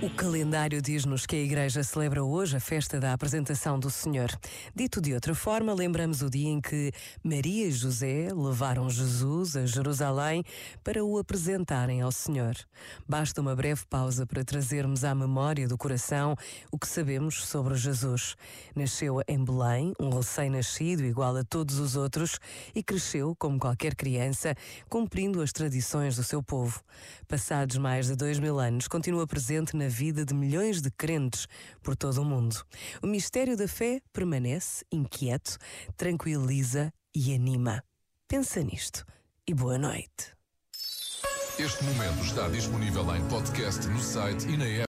O calendário diz-nos que a Igreja celebra hoje a festa da apresentação do Senhor. Dito de outra forma, lembramos o dia em que Maria e José levaram Jesus a Jerusalém para o apresentarem ao Senhor. Basta uma breve pausa para trazermos à memória do coração o que sabemos sobre Jesus. Nasceu em Belém, um recém-nascido igual a todos os outros, e cresceu, como qualquer criança, cumprindo as tradições do seu povo. Passados mais de dois mil anos, continua presente na vida de milhões de crentes por todo o mundo. O mistério da fé permanece inquieto, tranquiliza e anima. Pensa nisto e boa noite. Este momento está disponível em podcast no site e na app.